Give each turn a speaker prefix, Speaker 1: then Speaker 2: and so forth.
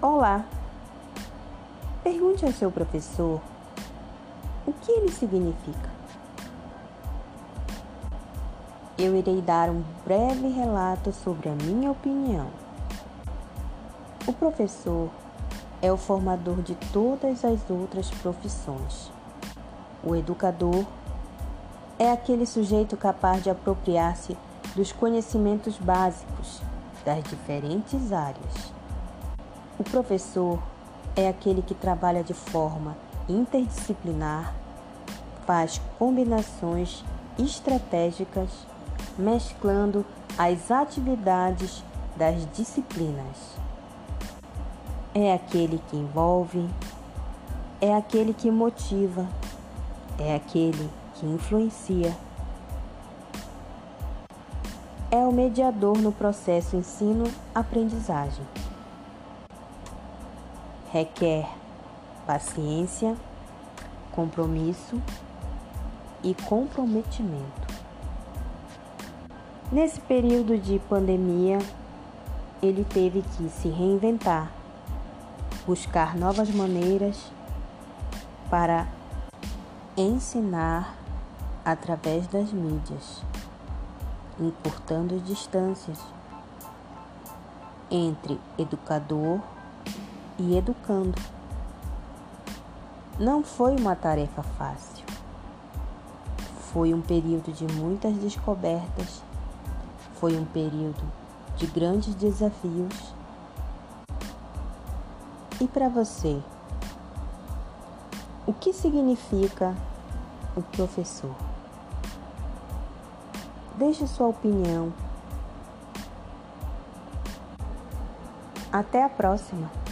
Speaker 1: Olá! Pergunte ao seu professor o que ele significa. Eu irei dar um breve relato sobre a minha opinião. O professor é o formador de todas as outras profissões. O educador é aquele sujeito capaz de apropriar-se dos conhecimentos básicos das diferentes áreas. O professor é aquele que trabalha de forma interdisciplinar, faz combinações estratégicas, mesclando as atividades das disciplinas. É aquele que envolve, é aquele que motiva, é aquele que influencia. É o mediador no processo ensino-aprendizagem requer paciência, compromisso e comprometimento. Nesse período de pandemia, ele teve que se reinventar, buscar novas maneiras para ensinar através das mídias, encurtando distâncias entre educador e educando. Não foi uma tarefa fácil. Foi um período de muitas descobertas, foi um período de grandes desafios. E para você, o que significa o professor? Deixe sua opinião. Até a próxima!